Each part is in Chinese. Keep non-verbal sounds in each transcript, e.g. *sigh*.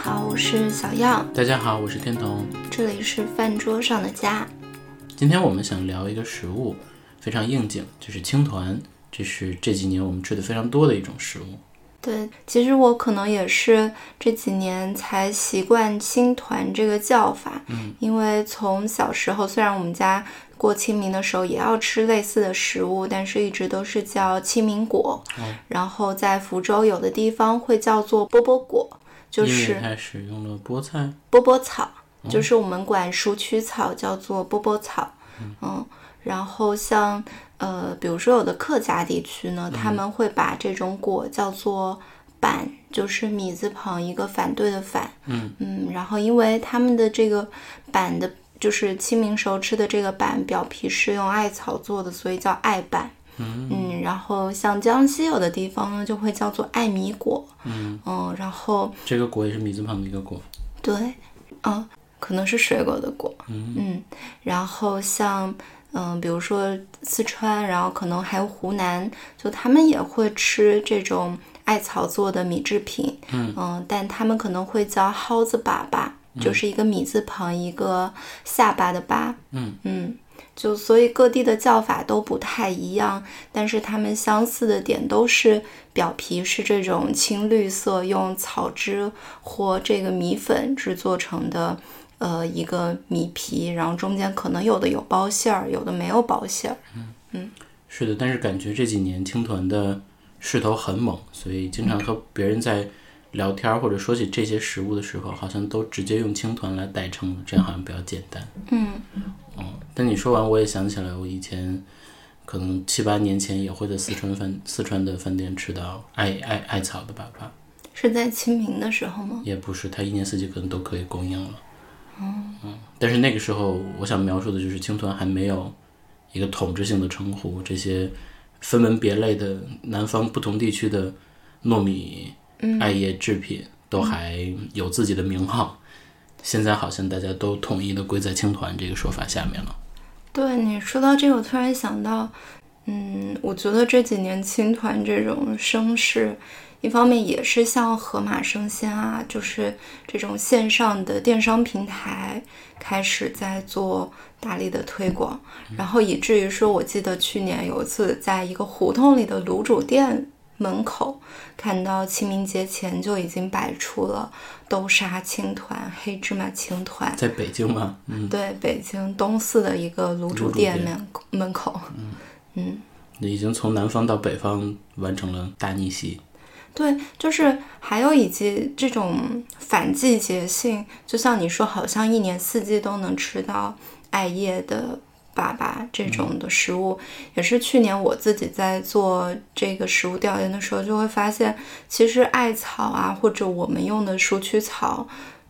好，我是小样。大家好，我是天童。这里是饭桌上的家。今天我们想聊一个食物，非常应景，就是青团。这是这几年我们吃的非常多的一种食物。对，其实我可能也是这几年才习惯青团这个叫法。嗯，因为从小时候，虽然我们家过清明的时候也要吃类似的食物，但是一直都是叫清明果。嗯，然后在福州有的地方会叫做波波果。就是它使用了菠菜、波波草，就是我们管鼠曲草叫做波波草。嗯，然后像呃，比如说有的客家地区呢，他们会把这种果叫做板，就是米字旁一个反对的反。嗯嗯，然后因为他们的这个板的，就是清明时候吃的这个板表皮是用艾草做的，所以叫艾板。嗯，然后像江西有的地方呢，就会叫做艾米果。嗯嗯，然后这个果也是米字旁的一个果。对，嗯，可能是水果的果。嗯嗯，然后像嗯，比如说四川，然后可能还有湖南，就他们也会吃这种艾草做的米制品。嗯嗯但他们可能会叫蒿子粑粑，就是一个米字旁一个下巴的巴。嗯嗯。就所以各地的叫法都不太一样，但是它们相似的点都是表皮是这种青绿色，用草汁或这个米粉制作成的，呃，一个米皮，然后中间可能有的有包馅儿，有的没有包馅儿。嗯嗯，是的，但是感觉这几年青团的势头很猛，所以经常和别人在聊天或者说起这些食物的时候，好像都直接用青团来代称了，这样好像比较简单。嗯。哦，但你说完，我也想起来，我以前可能七八年前也会在四川饭四川的饭店吃到艾艾艾草的粑粑，是在清明的时候吗？也不是，它一年四季可能都可以供应了。嗯嗯，但是那个时候，我想描述的就是青团还没有一个统治性的称呼，这些分门别类的南方不同地区的糯米艾叶制品都还有自己的名号。现在好像大家都统一的归在青团这个说法下面了。对你说到这个，我突然想到，嗯，我觉得这几年青团这种声势，一方面也是像盒马生鲜啊，就是这种线上的电商平台开始在做大力的推广，然后以至于说，我记得去年有一次在一个胡同里的卤煮店。门口看到清明节前就已经摆出了豆沙青团、黑芝麻青团，在北京吗？嗯，对，北京东四的一个卤煮店门门口。嗯嗯，已经从南方到北方完成了大逆袭。对，就是还有以及这种反季节性，就像你说，好像一年四季都能吃到艾叶的。粑粑这种的食物，也是去年我自己在做这个食物调研的时候，就会发现，其实艾草啊，或者我们用的鼠曲草，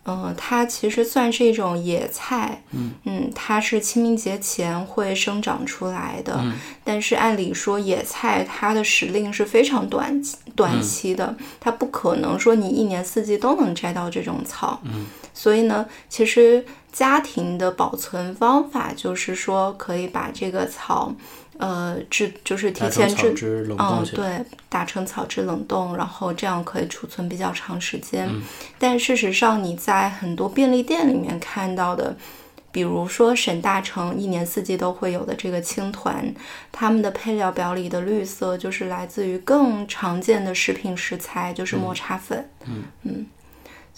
嗯，它其实算是一种野菜，嗯。嗯，它是清明节前会生长出来的，但是按理说野菜它的时令是非常短短期的，它不可能说你一年四季都能摘到这种草，嗯，所以呢，其实。家庭的保存方法就是说，可以把这个草，呃，制就是提前制，嗯，对，打成草汁冷冻，然后这样可以储存比较长时间。嗯，但事实上你在很多便利店里面看到的，比如说沈大成一年四季都会有的这个青团，他们的配料表里的绿色就是来自于更常见的食品食材，就是抹茶粉。嗯嗯。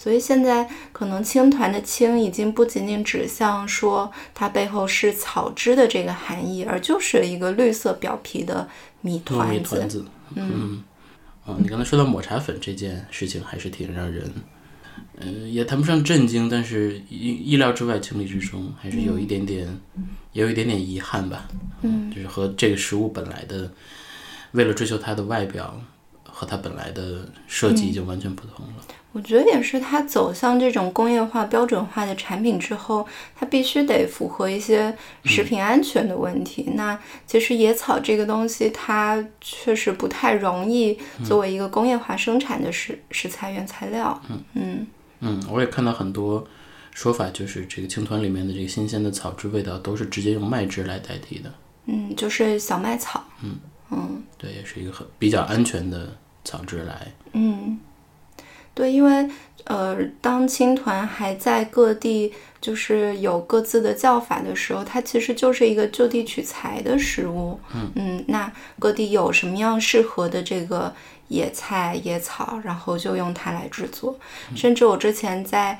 所以现在可能青团的青已经不仅仅指向说它背后是草汁的这个含义，而就是一个绿色表皮的米团子。嗯，啊，你刚才说到抹茶粉这件事情，还是挺让人，嗯，也谈不上震惊，但是意意料之外、情理之中，还是有一点点，也有一点点遗憾吧。嗯，就是和这个食物本来的，为了追求它的外表和它本来的设计，已经完全不同了。我觉得也是，它走向这种工业化、标准化的产品之后，它必须得符合一些食品安全的问题。那其实野草这个东西，它确实不太容易作为一个工业化生产的食食材原材料。嗯嗯嗯，我也看到很多说法，就是这个青团里面的这个新鲜的草汁味道都是直接用麦汁来代替的。嗯，就是小麦草。嗯嗯，对，也是一个很比较安全的草汁来。嗯。对，因为呃，当青团还在各地就是有各自的叫法的时候，它其实就是一个就地取材的食物。嗯那各地有什么样适合的这个野菜、野草，然后就用它来制作。甚至我之前在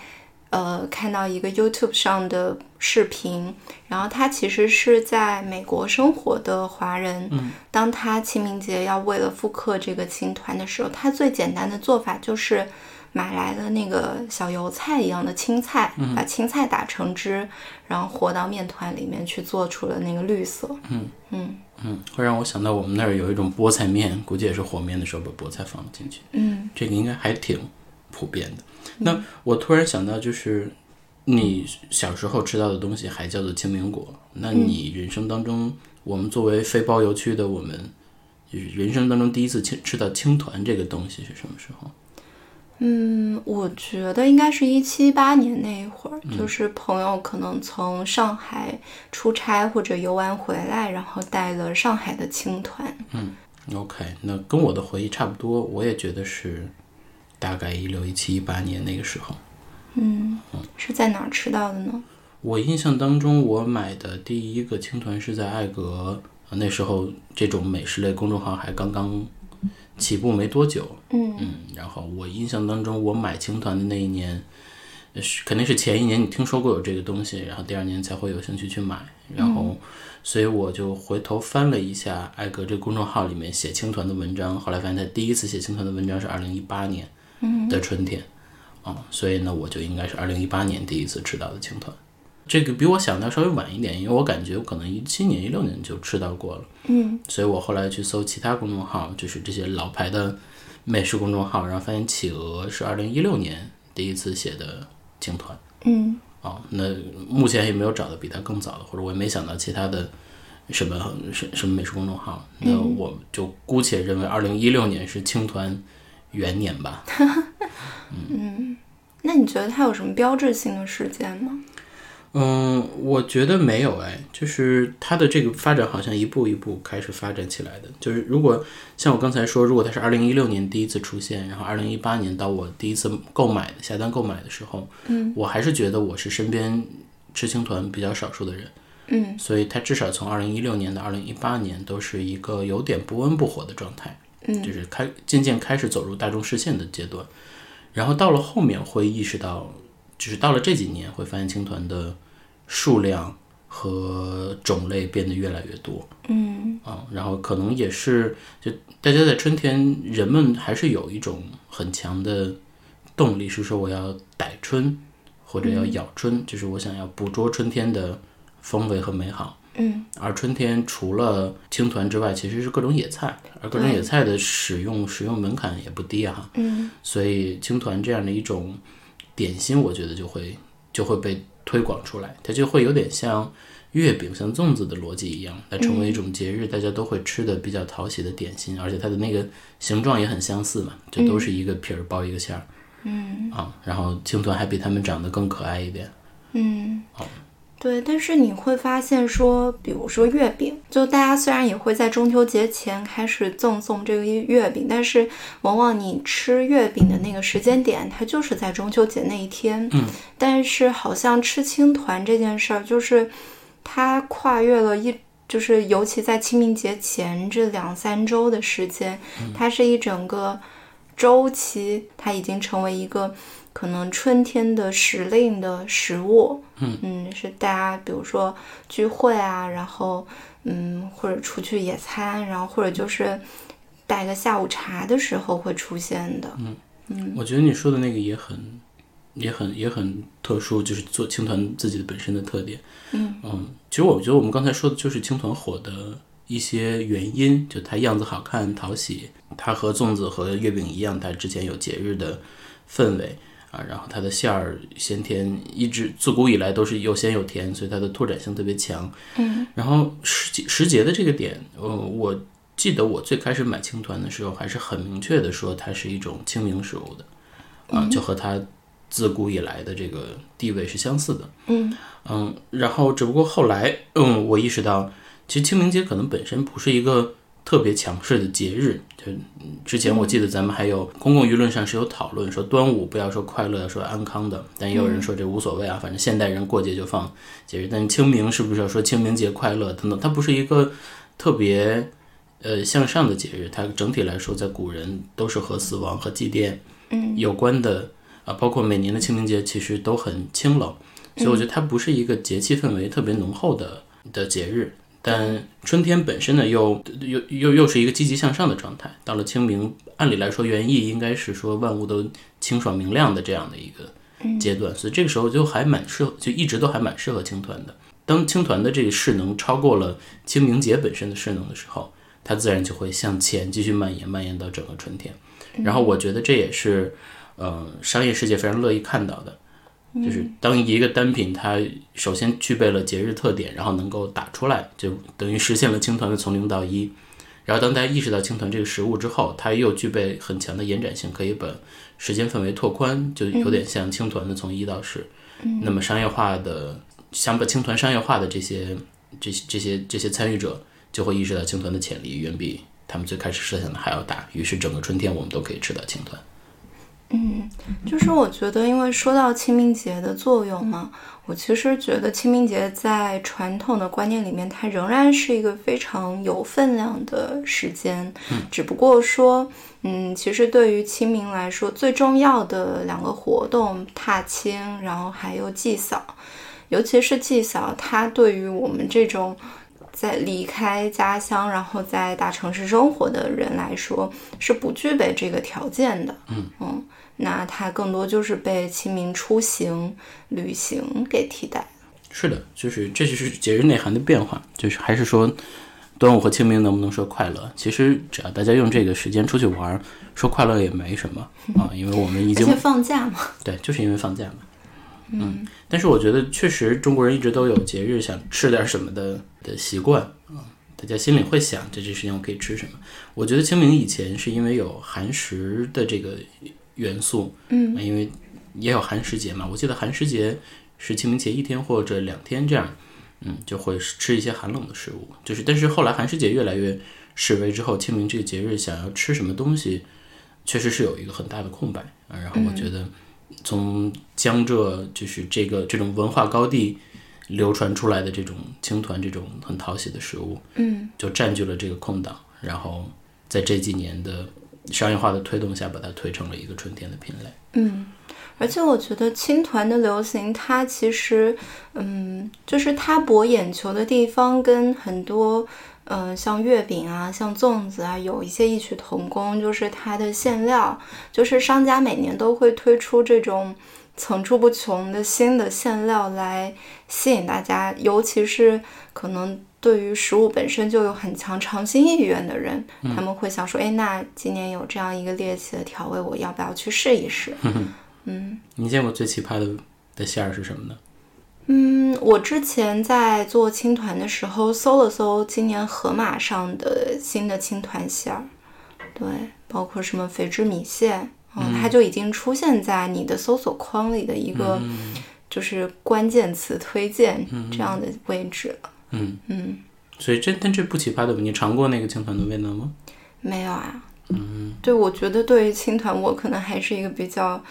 呃看到一个 YouTube 上的视频，然后他其实是在美国生活的华人。嗯，当他清明节要为了复刻这个青团的时候，他最简单的做法就是买来了那个小油菜一样的青菜，把青菜打成汁，然后和到面团里面去做出了那个绿色。嗯嗯嗯，会让我想到我们那儿有一种菠菜面，估计也是和面的时候把菠菜放了进去。嗯这个应该还挺普遍的。那我突然想到，就是你小时候吃到的东西还叫做清明果，那你人生当中，我们作为非包邮区的我们，就是人生当中第一次吃吃到青团这个东西是什么时候？嗯，我觉得应该是一七八年那一会儿，就是朋友可能从上海出差或者游玩回来，然后带了上海的青团。嗯 OK，那跟我的回忆差不多，我也觉得是大概一六一七一八年那个时候。嗯是在哪儿吃到的呢？我印象当中，我买的第一个青团是在艾格，呃那时候这种美食类公众号还刚刚起步没多久。嗯嗯，然后我印象当中，我买青团的那一年，呃是肯定是前一年你听说过有这个东西，然后第二年才会有兴趣去买，然后，所以我就回头翻了一下艾格这个公众号里面写青团的文章，后来发现他第一次写青团的文章是二零一八年的春天，啊、所以呢，我就应该是二零一八年第一次吃到的青团。这个比我想的要稍微晚一点，因为我感觉我可能一七年、一六年就吃到过了。嗯所以我后来去搜其他公众号，就是这些老牌的美食公众号，然后发现企鹅是二零一六年第一次写的青团嗯啊、那目前也没有找到比它更早的，或者我也没想到其他的什么什什么美食公众号，那我就姑且认为二零一六年是青团元年吧。*laughs* 嗯那你觉得它有什么标志性的事件吗？嗯，我觉得没有哎，就是它的这个发展好像一步一步开始发展起来的。就是如果像我刚才说，如果它是二零一六年第一次出现，然后二零一八年到我第一次购买的下单购买的时候，嗯，我还是觉得我是身边知青团比较少数的人，嗯，所以它至少从二零一六年到二零一八年都是一个有点不温不火的状态，嗯，就是开渐渐开始走入大众视线的阶段，然后到了后面会意识到。就是到了这几年，会发现青团的数量和种类变得越来越多，嗯啊，然后可能也是，就大家在春天，人们还是有一种很强的动力，是说我要逮春或者要咬春，就是我想要捕捉春天的风味和美好。嗯而春天除了青团之外，其实是各种野菜，而各种野菜的使用使用门槛也不低啊。嗯所以青团这样的一种点心，我觉得就会就会被推广出来，它就会有点像月饼、像粽子的逻辑一样，它成为一种节日大家都会吃的比较讨喜的点心，而且它的那个形状也很相似嘛，就都是一个皮儿包一个馅儿嗯啊。然后青团还比它们长得更可爱一点。嗯，对。但是你会发现说，比如说月饼，就大家虽然也会在中秋节前开始赠送这个月饼，但是往往你吃月饼的那个时间点，它就是在中秋节那一天。嗯，但是好像吃青团这件事儿，就是它跨越了一。就是，尤其在清明节前这两三周的时间，它是一整个周期，它已经成为一个可能春天的时令的食物。嗯是大家比如说聚会啊，然后嗯，或者出去野餐，然后或者就是带个下午茶的时候会出现的。嗯嗯我觉得你说的那个也很。也很也很特殊，就是做青团自己的本身的特点。嗯嗯其实我觉得我们刚才说的就是青团火的一些原因，就它样子好看、讨喜，它和粽子和月饼一样，它之前有节日的氛围啊，然后它的馅儿咸甜，一直自古以来都是又咸又甜，所以它的拓展性特别强。嗯然后时节时节的这个点，呃，我记得我最开始买青团的时候，还是很明确的说它是一种清明食物的，啊，就和它自古以来的这个地位是相似的。嗯嗯，然后只不过后来，嗯，我意识到，其实清明节可能本身不是一个特别强势的节日。就之前我记得咱们还有公共舆论上是有讨论说端午不要说快乐，说安康的，但也有人说这无所谓啊，反正现代人过节就放节日。但清明是不是要说清明节快乐等等？它不是一个特别呃向上的节日，它整体来说在古人都是和死亡和祭奠嗯有关的啊，包括每年的清明节其实都很清冷，所以我觉得它不是一个节气氛围特别浓厚的的节日。但春天本身呢，又又又又是一个积极向上的状态。到了清明，按理来说原意应该是说万物都清爽明亮的这样的一个阶段，所以这个时候就还蛮适合，就一直都还蛮适合青团的。当青团的这个势能超过了清明节本身的势能的时候，它自然就会向前继续蔓延，蔓延到整个春天。然后我觉得这也是，呃，商业世界非常乐意看到的。就是当一个单品它首先具备了节日特点，然后能够打出来，就等于实现了青团的从零到一。然后当大家意识到青团这个食物之后，它又具备很强的延展性，可以把时间范围拓宽，就有点像青团的从一到十。那么商业化的想把青团商业化的这些这些这些这些参与者，就会意识到青团的潜力远比他们最开始设想的还要大。于是整个春天我们都可以吃到青团。嗯，就是我觉得，因为说到清明节的作用嘛，我其实觉得清明节在传统的观念里面，它仍然是一个非常有分量的时间。嗯，只不过说，嗯，其实对于清明来说，最重要的两个活动踏青，然后还有祭扫，尤其是祭扫，它对于我们这种在离开家乡，然后在大城市生活的人来说，是不具备这个条件的。嗯嗯。那它更多就是被清明出行、旅行给替代。是的，就是这就是节日内涵的变化。就是还是说，端午和清明能不能说快乐？其实只要大家用这个时间出去玩，说快乐也没什么 *laughs* 啊，因为我们已经放假嘛。对，就是因为放假嘛。嗯，但是我觉得确实中国人一直都有节日想吃点什么的的习惯啊，大家心里会想，这这时间我可以吃什么？我觉得清明以前是因为有寒食的这个。元素，嗯，因为也有寒食节嘛，我记得寒食节是清明节一天或者两天这样，嗯，就会吃一些寒冷的食物。就是，但是后来寒食节越来越式微之后，清明这个节日想要吃什么东西，确实是有一个很大的空白啊。然后我觉得，从江浙就是这个这种文化高地流传出来的这种青团这种很讨喜的食物，嗯，就占据了这个空档。然后在这几年的。商业化的推动下，把它推成了一个春天的品类。嗯，而且我觉得青团的流行，它其实，嗯，就是它博眼球的地方，跟很多，嗯，像月饼啊、像粽子啊，有一些异曲同工，就是它的馅料，就是商家每年都会推出这种层出不穷的新的馅料来吸引大家，尤其是可能。对于食物本身就有很强尝新意愿的人，他们会想说：“哎，那今年有这样一个猎奇的调味，我要不要去试一试？”嗯，你见过最奇葩的的馅儿是什么呢？嗯，我之前在做青团的时候搜了搜今年盒马上的新的青团馅儿，对，包括什么肥汁米线，嗯，它就已经出现在你的搜索框里的一个就是关键词推荐这样的位置了。嗯嗯嗯，所以这但这不奇葩的，你尝过那个青团的味道吗？没有啊。嗯，对，我觉得对于青团，我可能还是一个比较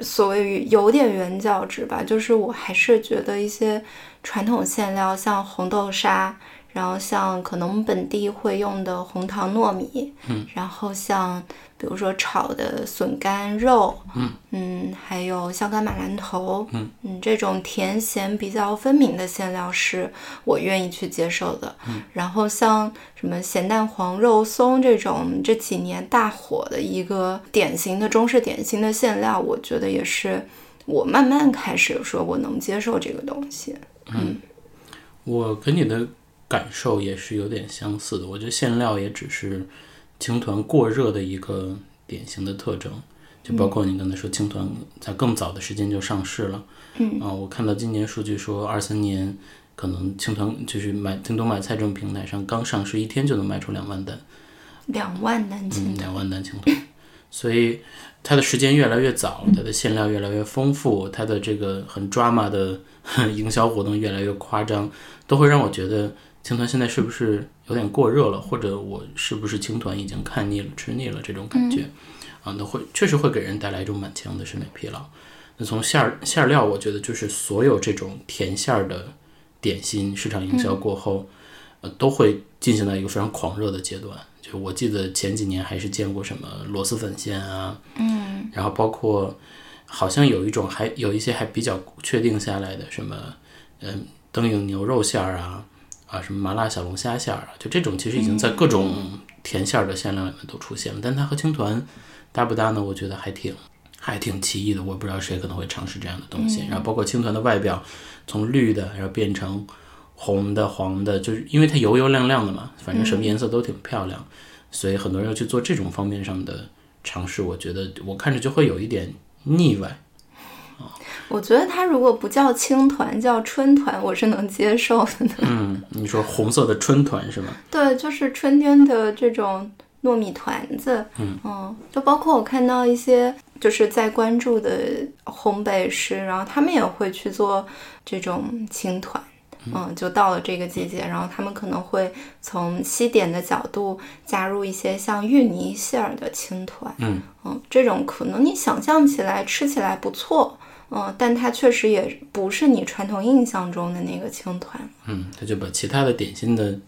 所谓有点原教旨吧，就是我还是觉得一些传统馅料，像红豆沙。然后像可能本地会用的红糖糯米，嗯，然后像比如说炒的笋干肉，嗯嗯，还有香干马兰头，嗯嗯，这种甜咸比较分明的馅料是我愿意去接受的。嗯，然后像什么咸蛋黄肉松这种这几年大火的一个典型的中式点心的馅料，我觉得也是我慢慢开始说我能接受这个东西。嗯，我跟你的。感受也是有点相似的，我觉得馅料也只是青团过热的一个典型的特征，就包括你刚才说青团在更早的时间就上市了，嗯。啊，我看到今年数据说二三年可能青团就是买京东买菜这种平台上刚上市一天就能卖出两万单，两万单青团，两万单青团，所以它的时间越来越早，它的馅料越来越丰富，它的这个很 drama 的 *laughs* 营销活动越来越夸张，都会让我觉得青团现在是不是有点过热了，或者我是不是青团已经看腻了、吃腻了这种感觉啊？那会确实会给人带来一种满腔的审美疲劳。那从馅儿馅料，我觉得就是所有这种甜馅儿的点心，市场营销过后，呃，都会进行到一个非常狂热的阶段。就我记得前几年还是见过什么螺蛳粉馅啊，嗯，然后包括好像有一种还有一些还比较确定下来的什么，嗯，灯影牛肉馅儿啊，啊，什么麻辣小龙虾馅儿啊，就这种其实已经在各种甜馅儿的馅料里面都出现了。但它和青团搭不搭呢？我觉得还挺。还挺奇异的，我不知道谁可能会尝试这样的东西。然后包括青团的外表，从绿的然后变成红的、黄的，就是因为它油油亮亮的嘛，反正什么颜色都挺漂亮，所以很多人要去做这种方面上的尝试。我觉得我看着就会有一点腻歪。我觉得它如果不叫青团，叫春团，我是能接受的。*laughs* 嗯，你说红色的春团是吗？对，就是春天的这种糯米团子。嗯嗯，就包括我看到一些。就是在关注的烘焙师，然后他们也会去做这种青团，嗯，就到了这个季节，然后他们可能会从西点的角度加入一些像芋泥馅儿的青团，嗯嗯，这种可能你想象起来吃起来不错，嗯，但它确实也不是你传统印象中的那个青团，嗯，他就把其他的点心的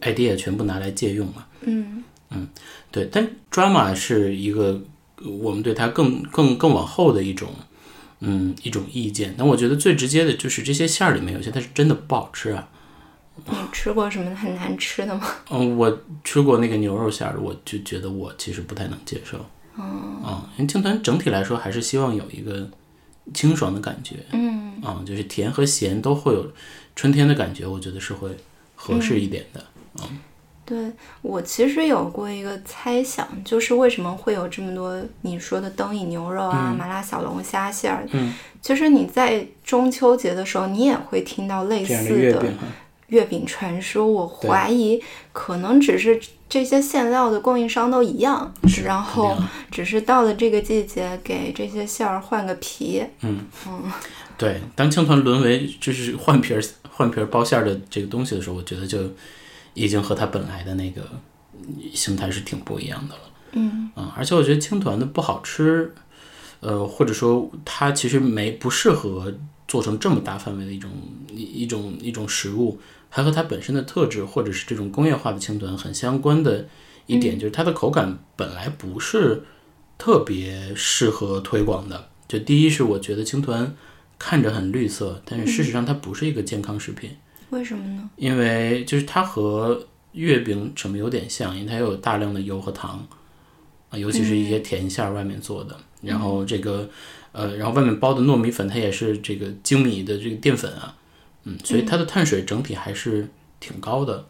idea 全部拿来借用了，嗯嗯，对，但 drama 是一个。我们对它更更更往后的一种，嗯，一种意见。但我觉得最直接的就是这些馅儿里面有些它是真的不好吃啊。你吃过什么很难吃的吗？嗯，我吃过那个牛肉馅儿的，我就觉得我其实不太能接受。嗯，嗯，因为青团整体来说还是希望有一个清爽的感觉。嗯，啊，就是甜和咸都会有春天的感觉，我觉得是会合适一点的。嗯。对我其实有过一个猜想，就是为什么会有这么多你说的灯影牛肉啊、麻辣小龙虾馅儿？嗯，其实你在中秋节的时候，你也会听到类似的月饼传说。我怀疑可能只是这些馅料的供应商都一样，然后只是到了这个季节给这些馅儿换个皮。嗯嗯，对，当青团沦为就是换皮儿 *laughs* 换皮儿包馅儿的这个东西的时候，我觉得就。已经和它本来的那个形态是挺不一样的了，嗯啊，而且我觉得青团的不好吃，呃，或者说它其实没不适合做成这么大范围的一种一一种一种食物，还和它本身的特质或者是这种工业化的青团很相关的一点，就是它的口感本来不是特别适合推广的。就第一是我觉得青团看着很绿色，但是事实上它不是一个健康食品。为什么呢？因为就是它和月饼什么有点像，因为它有大量的油和糖啊，尤其是一些甜馅儿外面做的。然后这个呃，然后外面包的糯米粉，它也是这个精米的这个淀粉啊，嗯，所以它的碳水整体还是挺高的。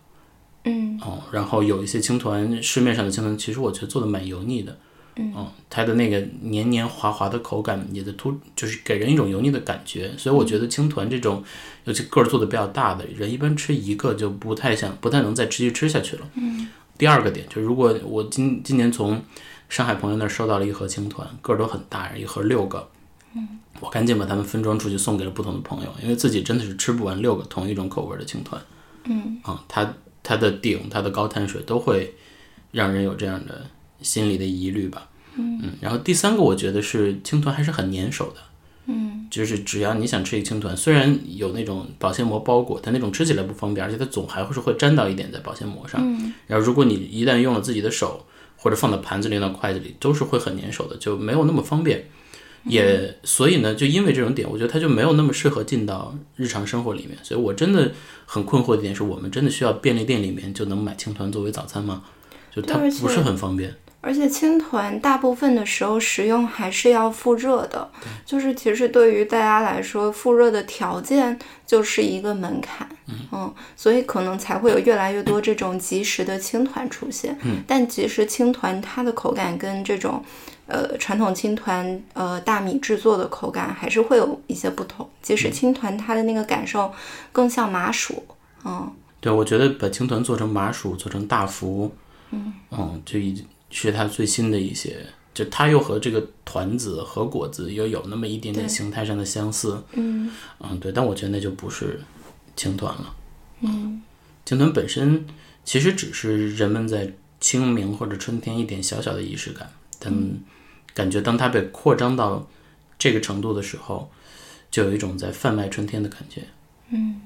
嗯哦，然后有一些青团，市面上的青团，其实我觉得做的蛮油腻的。嗯，它的那个黏黏滑滑的口感也在突，就是给人一种油腻的感觉。所以我觉得青团这种，尤其个儿做的比较大的人，一般吃一个就不太想，不太能再持续吃下去了。嗯。第二个点就是，如果我今今年从上海朋友那儿收到了一盒青团，个儿都很大，一盒六个。嗯。我赶紧把它们分装出去，送给了不同的朋友，因为自己真的是吃不完六个同一种口味的青团。嗯。啊，它它的顶，它的高碳水都会让人有这样的。心里的疑虑吧，嗯嗯，然后第三个我觉得是青团还是很粘手的，嗯，就是只要你想吃一青团，虽然有那种保鲜膜包裹，但那种吃起来不方便，而且它总还会是会粘到一点在保鲜膜上，嗯，然后如果你一旦用了自己的手或者放到盘子里、到筷子里，都是会很粘手的，就没有那么方便，也所以呢，就因为这种点，我觉得它就没有那么适合进到日常生活里面，所以我真的很困惑的一点是我们真的需要便利店里面就能买青团作为早餐吗？就它不是很方便。而且青团大部分的时候食用还是要复热的，就是其实对于大家来说，复热的条件就是一个门槛，嗯，所以可能才会有越来越多这种即食的青团出现。嗯，但即食青团它的口感跟这种，呃，传统青团，呃，大米制作的口感还是会有一些不同。即使青团它的那个感受更像麻薯，嗯，对，我觉得把青团做成麻薯，做成大福，嗯，嗯，就已经。是它最新的一些就它又和这个团子和果子又有那么一点点形态上的相似。嗯嗯，对，但我觉得那就不是青团了。嗯青团本身其实只是人们在清明或者春天一点小小的仪式感，但感觉当它被扩张到这个程度的时候，就有一种在贩卖春天的感觉。嗯。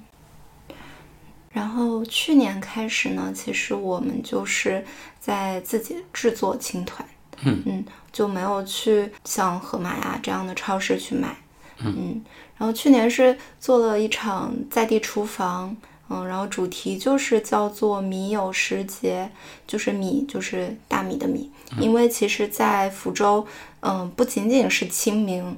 然后去年开始呢，其实我们就是在自己制作青团，嗯嗯，就没有去像盒马呀这样的超市去买，嗯。然后去年是做了一场在地厨房，嗯，然后主题就是叫做“米有时节”，就是米就是大米的米，因为其实，在福州，嗯，不仅仅是清明。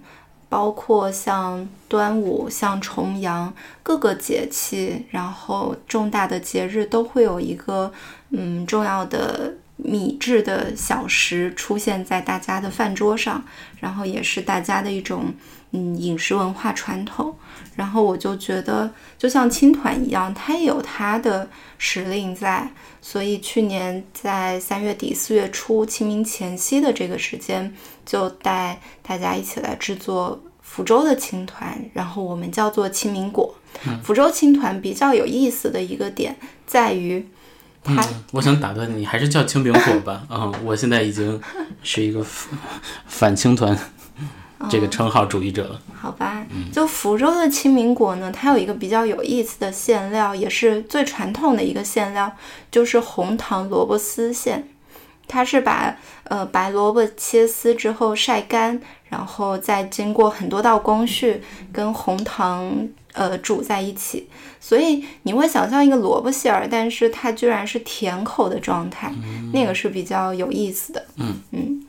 包括像端午、像重阳各个节气，然后重大的节日都会有一个嗯重要的米制的小食出现在大家的饭桌上，然后也是大家的一种嗯饮食文化传统。然后我就觉得，就像青团一样，它也有它的时令在。所以去年在三月底四月初清明前夕的这个时间。就带大家一起来制作福州的青团，然后我们叫做清明果。福州青团比较有意思的一个点在于，它，我想打断你，还是叫清明果吧。嗯，我现在已经是一个反青团这个称号主义者了。好吧，就福州的清明果呢，它有一个比较有意思的馅料，也是最传统的一个馅料，就是红糖萝卜丝馅。它是把呃白萝卜切丝之后晒干，然后再经过很多道工序跟红糖呃煮在一起，所以你会想象一个萝卜馅儿，但是它居然是甜口的状态，那个是比较有意思的。嗯嗯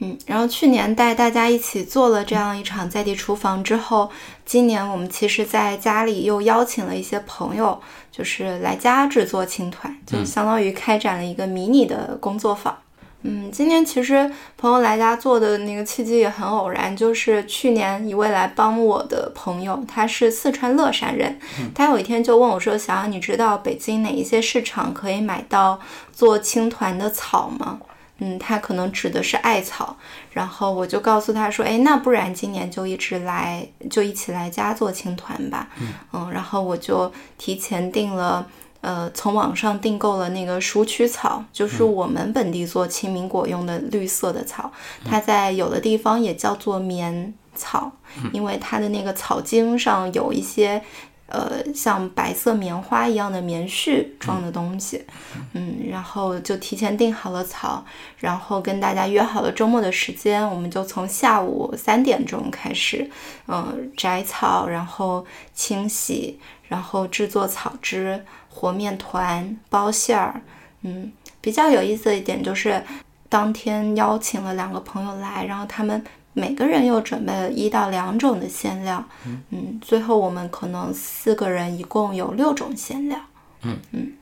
嗯。然后去年带大家一起做了这样一场在地厨房之后，今年我们其实在家里又邀请了一些朋友。就是来家制作青团，就相当于开展了一个迷你的工作坊。嗯，今年其实朋友来家做的那个契机也很偶然，就是去年一位来帮我的朋友，他是四川乐山人，他有一天就问我说：“小杨，你知道北京哪一些市场可以买到做青团的草吗？”嗯，它可能指的是艾草，然后我就告诉他说，哎，那不然今年就一直来，就一起来家做青团吧。嗯，然后我就提前订了，呃，从网上订购了那个鼠曲草，就是我们本地做清明果用的绿色的草，它在有的地方也叫做棉草，因为它的那个草茎上有一些。呃，像白色棉花一样的棉絮状的东西，嗯，然后就提前订好了草，然后跟大家约好了周末的时间，我们就从下午三点钟开始，嗯，摘草，然后清洗，然后制作草汁、和面团、包馅儿，嗯，比较有意思的一点就是，当天邀请了两个朋友来，然后他们。每个人又准备了一到两种的馅料，嗯，最后我们可能四个人一共有六种馅料，嗯。嗯，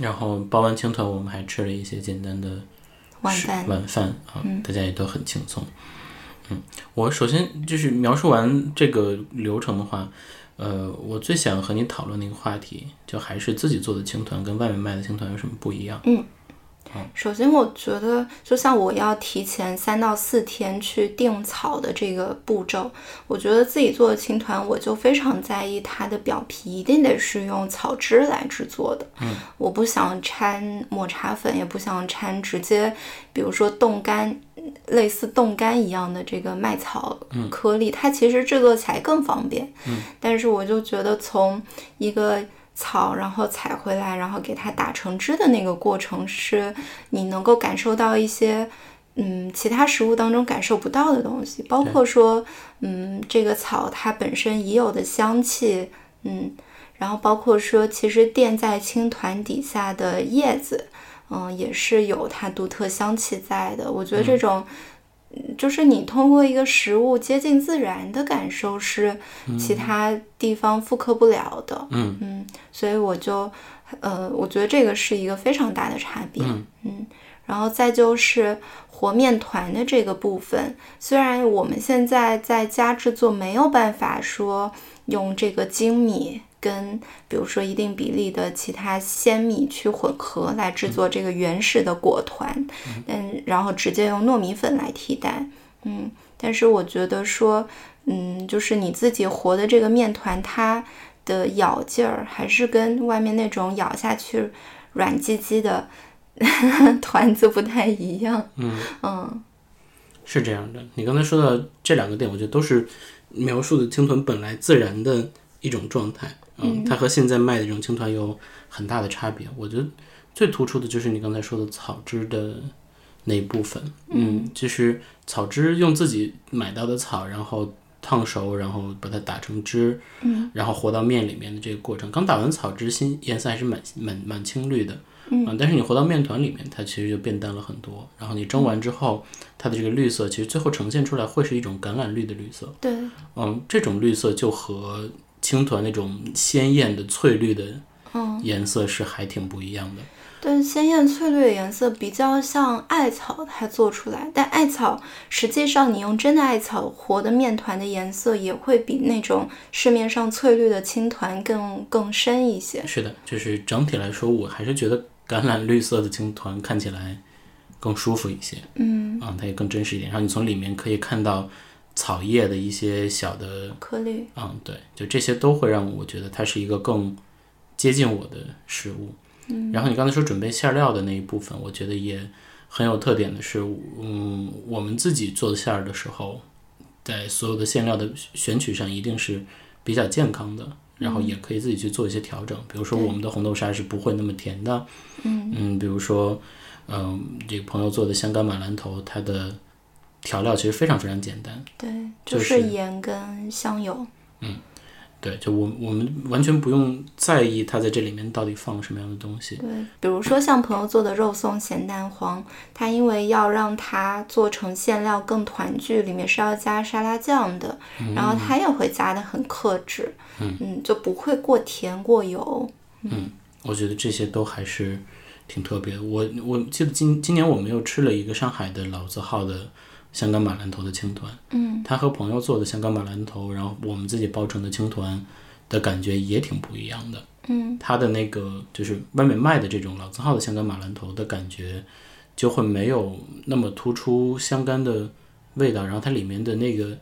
然后包完青团，我们还吃了一些简单的晚饭，晚饭啊，大家也都很轻松，嗯，我首先就是描述完这个流程的话，呃，我最想和你讨论的一个话题，就还是自己做的青团跟外面卖的青团有什么不一样，嗯。首先，我觉得就像我要提前三到四天去定草的这个步骤，我觉得自己做的青团，我就非常在意它的表皮一定得是用草汁来制作的。嗯，我不想掺抹茶粉，也不想掺直接，比如说冻干，类似冻干一样的这个麦草颗粒，它其实制作起来更方便。嗯，但是我就觉得从一个。草，然后采回来，然后给它打成汁的那个过程，是你能够感受到一些，嗯，其他食物当中感受不到的东西，包括说，嗯，这个草它本身已有的香气，嗯，然后包括说，其实垫在青团底下的叶子，嗯，也是有它独特香气在的。我觉得这种。就是你通过一个食物接近自然的感受是其他地方复刻不了的，嗯。嗯，所以我就呃，我觉得这个是一个非常大的差别，嗯，然后再就是和面团的这个部分，虽然我们现在在家制作没有办法说用这个精米跟比如说一定比例的其他鲜米去混合来制作这个原始的果团，嗯，然后直接用糯米粉来替代，嗯，但是我觉得说，嗯，就是你自己和的这个面团，它的咬劲儿还是跟外面那种咬下去软唧唧的 *laughs* 团子不太一样，嗯嗯。是这样的，你刚才说到这两个点，我觉得都是描述的青团本来自然的一种状态。嗯，它和现在卖的这种青团有很大的差别。我觉得最突出的就是你刚才说的草汁的那一部分。嗯，就是草汁用自己买到的草，然后烫熟，然后把它打成汁，嗯，然后和到面里面的这个过程。刚打完草汁，新颜色还是蛮蛮蛮青绿的。嗯，但是你和到面团里面，它其实就变淡了很多。然后你蒸完之后，它的这个绿色其实最后呈现出来会是一种橄榄绿的绿色。对，嗯，这种绿色就和青团那种鲜艳的翠绿的颜色是还挺不一样的。对，鲜艳翠绿的颜色比较像艾草它做出来，但艾草实际上你用真的艾草和的面团的颜色也会比那种市面上翠绿的青团更更深一些。是的，就是整体来说，我还是觉得。橄榄绿色的青团看起来更舒服一些，嗯，啊，它也更真实一点。然后你从里面可以看到草叶的一些小的颗粒，嗯，对，就这些都会让我觉得它是一个更接近我的食物。嗯，然后你刚才说准备馅料的那一部分，我觉得也很有特点的是，嗯，我们自己做馅儿的时候，在所有的馅料的选取上一定是比较健康的。然后也可以自己去做一些调整，比如说我们的红豆沙是不会那么甜的，嗯嗯，比如说，嗯，这个朋友做的香干马兰头，它的调料其实非常非常简单，对，就是盐跟香油，嗯。对，就我我们完全不用在意它在这里面到底放了什么样的东西。对，比如说像朋友做的肉松咸蛋黄，它因为要让它做成馅料更团聚，里面是要加沙拉酱的，然后它也会加的很克制，嗯，就不会过甜过油。嗯，我觉得这些都还是挺特别的。我我记得今今年我们又吃了一个上海的老字号的。香港马兰头的青团，嗯，他和朋友做的香港马兰头，然后我们自己包成的青团的感觉也挺不一样的，嗯，它的那个就是外面卖的这种老字号的香港马兰头的感觉，就会没有那么突出香干的味道，然后它里面的那个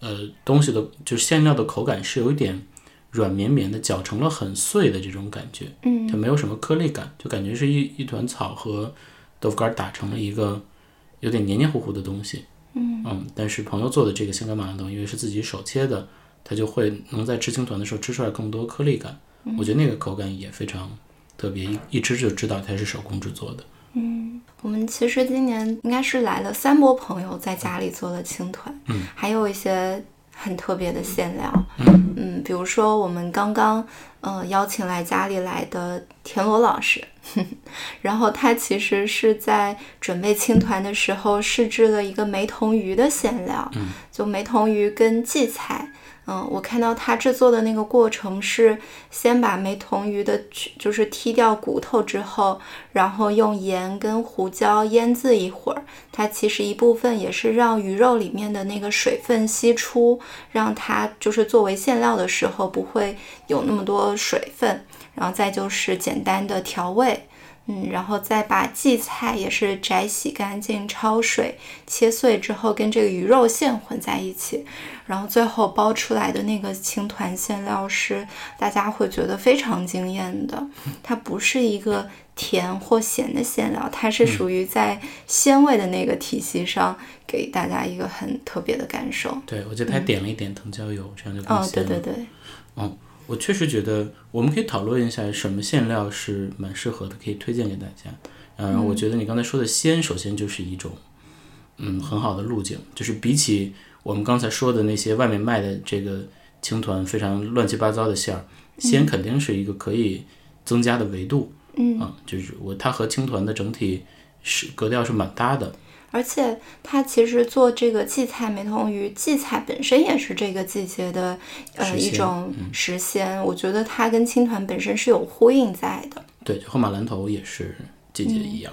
呃东西的，就是馅料的口感是有一点软绵绵的，搅成了很碎的这种感觉，嗯，它没有什么颗粒感，就感觉是一一团草和豆腐干打成了一个有点黏黏糊糊的东西。嗯但是朋友做的这个香干马兰头，因为是自己手切的，它就会能在吃青团的时候吃出来更多颗粒感。我觉得那个口感也非常特别，一一吃就知道它是手工制作的。嗯，我们其实今年应该是来了三波朋友在家里做的青团，嗯，还有一些很特别的馅料，嗯嗯，比如说我们刚刚呃邀请来家里来的田螺老师。*laughs* 然后他其实是在准备青团的时候试制了一个梅童鱼的馅料，嗯，就梅童鱼跟荠菜，嗯，我看到他制作的那个过程是先把梅童鱼的就是剔掉骨头之后，然后用盐跟胡椒腌制一会儿，它其实一部分也是让鱼肉里面的那个水分析出，让它就是作为馅料的时候不会有那么多水分。然后再就是简单的调味，嗯，然后再把荠菜也是摘洗干净、焯水、切碎之后跟这个鱼肉馅混在一起，然后最后包出来的那个青团馅料是大家会觉得非常惊艳的。它不是一个甜或咸的馅料，它是属于在鲜味的那个体系上给大家一个很特别的感受。对，我觉得他点了一点藤椒油，这样就更鲜了。哦，对对对，嗯。我确实觉得我们可以讨论一下什么馅料是蛮适合的，可以推荐给大家。嗯，我觉得你刚才说的鲜，首先就是一种，嗯，很好的路径。就是比起我们刚才说的那些外面卖的这个青团非常乱七八糟的馅儿，鲜肯定是一个可以增加的维度。嗯，啊，就是我它和青团的整体是格调是蛮搭的。而且它其实做这个荠菜梅童鱼，荠菜本身也是这个季节的呃一种时鲜，我觉得它跟青团本身是有呼应在的。对，就后马兰头也是季节一样。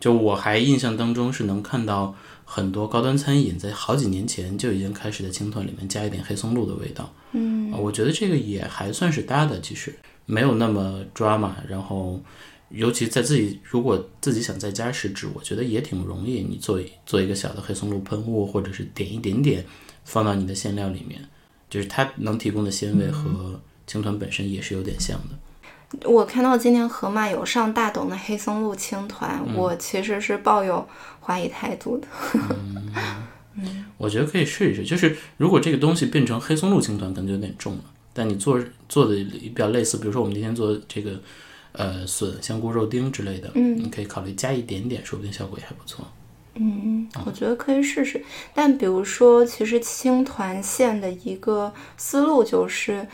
就我还印象当中是能看到很多高端餐饮在好几年前就已经开始在青团里面加一点黑松露的味道。嗯，我觉得这个也还算是搭的，其实没有那么抓嘛。然后，尤其在自己如果自己想在家试制，我觉得也挺容易。你做做一个小的黑松露喷雾，或者是点一点点放到你的馅料里面，就是它能提供的鲜味和青团本身也是有点像的。我看到今年河马有上大董的黑松露青团，我其实是抱有怀疑态度的。嗯我觉得可以试一试，就是如果这个东西变成黑松露青团，可能就有点重了。但你做做的比较类似，比如说我们今天做这个呃笋、香菇、肉丁之类的，嗯你可以考虑加一点点，说不定效果也还不错。嗯，我觉得可以试试。但比如说，其实青团线的一个思路就是，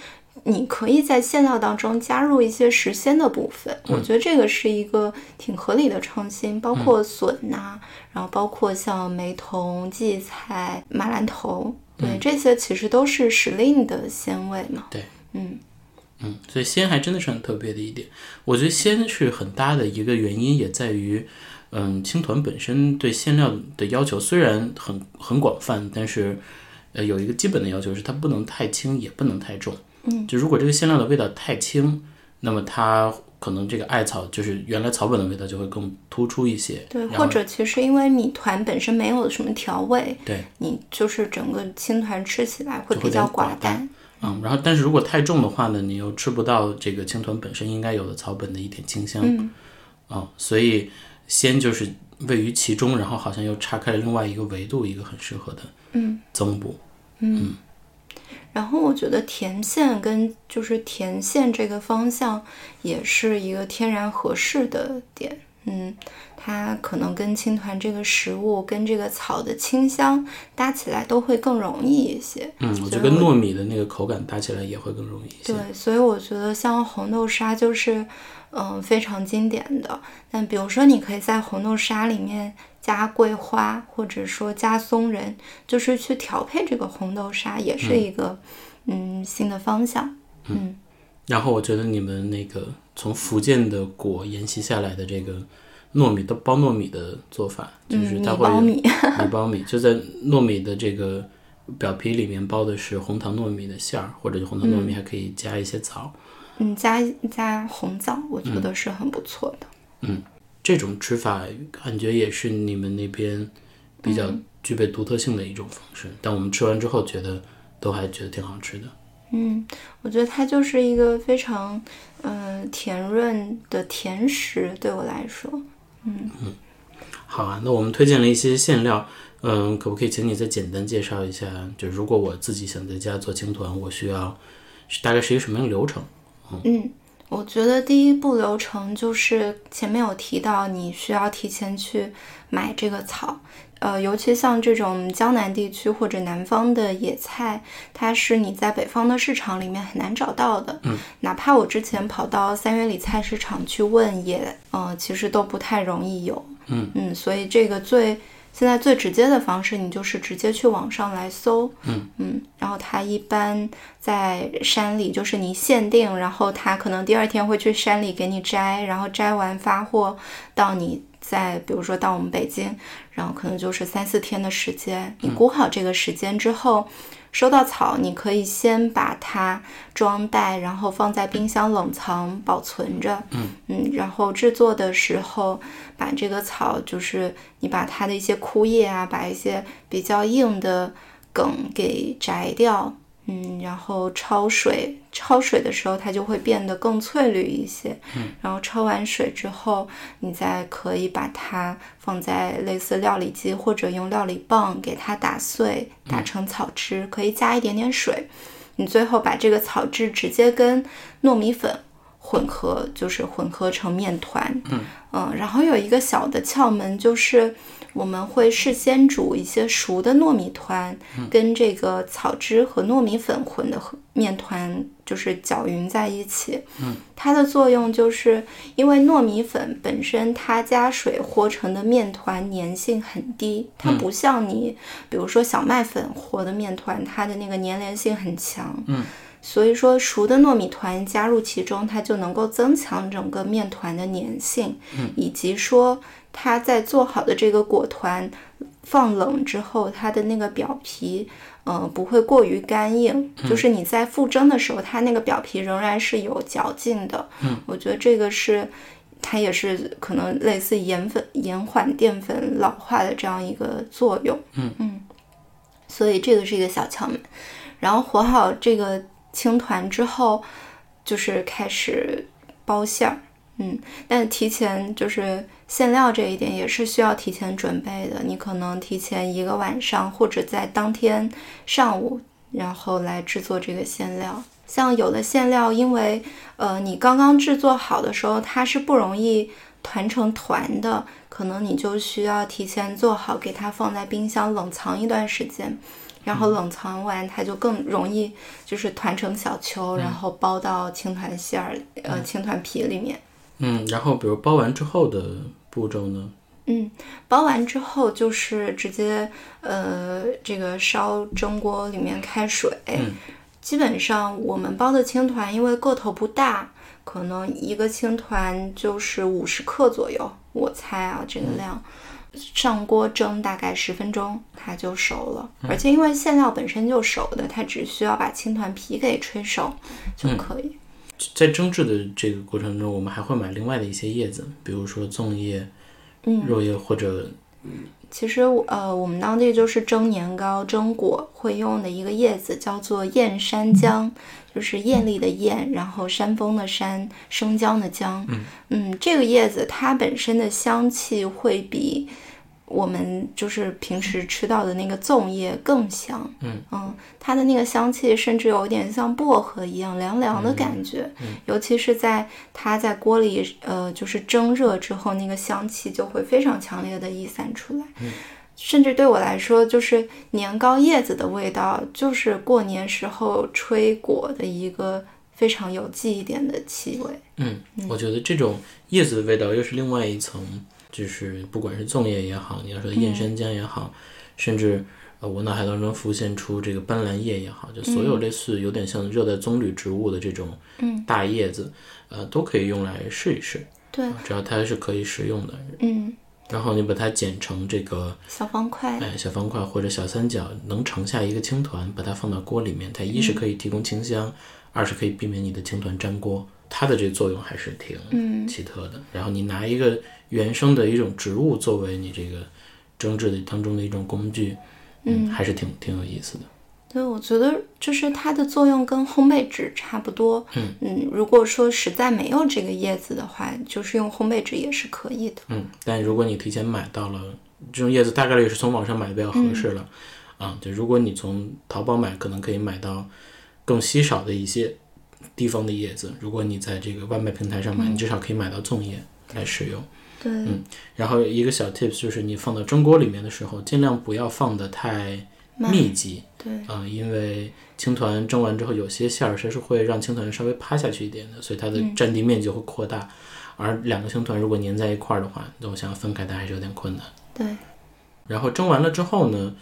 你可以在馅料当中加入一些时鲜的部分。我觉得这个是一个挺合理的创新，包括笋呐、然后包括像梅童、荠菜、马兰头，对，这些其实都是时令的鲜味嘛。对，嗯嗯，所以鲜还真的是很特别的一点。我觉得鲜是很搭的一个原因，也在于，嗯，青团本身对馅料的要求虽然很很广泛，但是，呃，有一个基本的要求是它不能太轻，也不能太重。嗯，就如果这个馅料的味道太轻，那么它可能这个艾草就是原来草本的味道就会更突出一些。对，或者其实因为米团本身没有什么调味，对，你就是整个青团吃起来会比较寡寡淡。嗯，然后但是如果太重的话呢，你又吃不到这个青团本身应该有的草本的一点清香。嗯哦，所以鲜就是位于其中，然后好像又岔开了另外一个维度，一个很适合的嗯增补。然后我觉得甜馅跟就是甜馅这个方向也是一个天然合适的点。嗯，它可能跟青团这个食物跟这个草的清香搭起来都会更容易一些。嗯，我觉得跟糯米的那个口感搭起来也会更容易一些。对，所以我觉得像红豆沙就是，嗯、非常经典的。但比如说，你可以在红豆沙里面加桂花，或者说加松仁，就是去调配这个红豆沙，也是一个嗯新的方向。嗯。然后我觉得你们那个从福建的果沿袭下来的这个糯米的包糯米的做法，就是嗯，它会米包米，*laughs* 米包米，就在糯米的这个表皮里面包的是红糖糯米的馅儿，或者红糖糯米还可以加一些枣。嗯，加加红枣，我觉得是很不错的。这种吃法感觉也是你们那边比较具备独特性的一种方式，但我们吃完之后觉得都还觉得挺好吃的。嗯，我觉得它就是一个非常嗯、呃甜润的甜食，对我来说。嗯好啊，那我们推荐了一些馅料，嗯，可不可以请你再简单介绍一下？就如果我自己想在家做青团，我需要大概是一个什么样的流程？嗯，我觉得第一步流程就是前面有提到，你需要提前去买这个草。呃，尤其像这种江南地区或者南方的野菜，它是你在北方的市场里面很难找到的。嗯，哪怕我之前跑到三元里菜市场去问，也呃其实都不太容易有。嗯嗯，所以这个最现在最直接的方式，你就是直接去网上来搜。嗯嗯，然后它一般在山里，就是你限定，然后他可能第二天会去山里给你摘，然后摘完发货到你在，比如说到我们北京，然后可能就是三四天的时间。你估好这个时间之后，收到草，你可以先把它装袋，然后放在冰箱冷藏保存着。嗯然后制作的时候，把这个草，就是你把它的一些枯叶啊，把一些比较硬的梗给摘掉。嗯，然后焯水，焯水的时候它就会变得更翠绿一些。嗯，然后焯完水之后，你再可以把它放在类似料理机，或者用料理棒给它打碎，打成草汁，可以加一点点水。你最后把这个草汁直接跟糯米粉混合，就是混合成面团。嗯然后有一个小的窍门就是。我们会事先煮一些熟的糯米团，跟这个草汁和糯米粉混的和面团，就是搅匀在一起。嗯，它的作用就是因为糯米粉本身它加水和成的面团粘性很低，它不像你比如说小麦粉和的面团，它的那个粘连性很强。嗯，所以说熟的糯米团加入其中，它就能够增强整个面团的粘性，以及说它在做好的这个果团放冷之后，它的那个表皮，呃，不会过于干硬，就是你在复蒸的时候，它那个表皮仍然是有嚼劲的。嗯，我觉得这个是它也是可能类似延粉、延缓淀粉老化的这样一个作用。嗯嗯，所以这个是一个小窍门。然后和好这个青团之后，就是开始包馅儿。嗯，但提前就是馅料这一点也是需要提前准备的。你可能提前一个晚上，或者在当天上午，然后来制作这个馅料。像有的馅料，因为呃你刚刚制作好的时候，它是不容易团成团的，可能你就需要提前做好，给它放在冰箱冷藏一段时间。然后冷藏完，它就更容易就是团成小球，然后包到青团馅儿、呃青团皮里面。嗯，然后比如包完之后的步骤呢？嗯，包完之后就是直接呃这个烧蒸锅里面开水。嗯，基本上我们包的青团，因为个头不大，可能一个青团就是五十克左右，我猜啊这个量。上锅蒸大概十分钟，它就熟了。而且因为馅料本身就熟的，它只需要把青团皮给吹熟就可以。在蒸制的这个过程中，我们还会买另外的一些叶子，比如说粽叶、嗯，肉叶或者。其实呃，我们当地就是蒸年糕、蒸果会用的一个叶子，叫做燕山姜，就是艳丽的艳，然后山峰的山，生姜的姜。嗯嗯，这个叶子它本身的香气会比我们就是平时吃到的那个粽叶更香。嗯嗯，它的那个香气甚至有点像薄荷一样凉凉的感觉。嗯尤其是在它在锅里呃就是蒸热之后，那个香气就会非常强烈的溢散出来。嗯甚至对我来说，就是年糕叶子的味道，就是过年时候吹果的一个非常有记忆点的气味。嗯，我觉得这种叶子的味道又是另外一层，就是不管是粽叶也好，你要说燕山姜也好，甚至呃我脑海当中浮现出这个斑斓叶也好，就所有类似有点像热带棕榈植物的这种嗯。大叶子，呃，都可以用来试一试，对，只要它是可以食用的。嗯，然后你把它剪成这个小方块，哎小方块或者小三角，能盛下一个青团，把它放到锅里面，它一是可以提供清香，二是可以避免你的青团粘锅，它的这个作用还是挺嗯。奇特的。然后你拿一个原生的一种植物作为你这个蒸制的当中的一种工具，嗯，还是挺挺有意思的。对，我觉得就是它的作用跟烘焙纸差不多。嗯嗯如果说实在没有这个叶子的话，就是用烘焙纸也是可以的。嗯，但如果你提前买到了这种叶子，大概率是从网上买的比较合适了。啊，就如果你从淘宝买，可能可以买到更稀少的一些地方的叶子。如果你在这个外卖平台上买，你至少可以买到粽叶来使用。对，嗯然后一个小 tips 就是你放到蒸锅里面的时候，尽量不要放的太密集。对，啊、因为青团蒸完之后，有些馅儿它是会让青团稍微趴下去一点的，所以它的占地面积会扩大。而两个青团如果粘在一块儿的话，那我想分开它还是有点困难。对，然后蒸完了之后呢，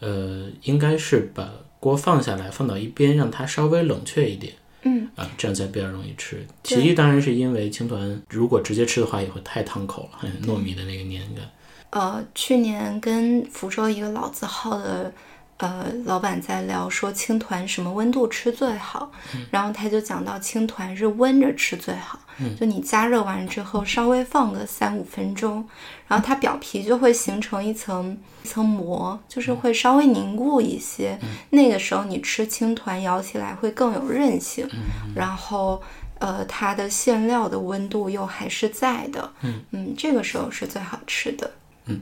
呃，应该是把锅放下来，放到一边，让它稍微冷却一点。嗯啊，这样才比较容易吃。其一当然是因为青团如果直接吃的话，也会太烫口了，糯米的那个黏感。呃，去年跟福州一个老字号的呃老板在聊，说青团什么温度吃最好，然后他就讲到青团是温着吃最好，就你加热完之后稍微放个三五分钟，然后它表皮就会形成一层一层膜，就是会稍微凝固一些，那个时候你吃青团咬起来会更有韧性，然后。呃，它的馅料的温度又还是在的，嗯这个时候是最好吃的。嗯。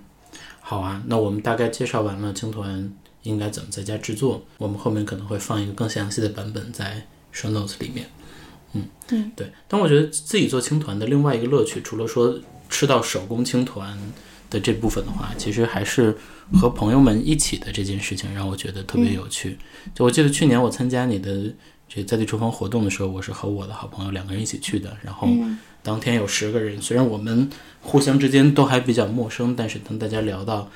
好啊，那我们大概介绍完了青团应该怎么在家制作，我们后面可能会放一个更详细的版本在 show notes 里面。嗯嗯，对。但我觉得自己做青团的另外一个乐趣，除了说吃到手工青团的这部分的话，其实还是和朋友们一起的这件事情让我觉得特别有趣。就我记得去年我参加你的这在地厨房活动的时候，我是和我的好朋友两个人一起去的，然后当天有十个人，虽然我们互相之间都还比较陌生，但是当大家聊到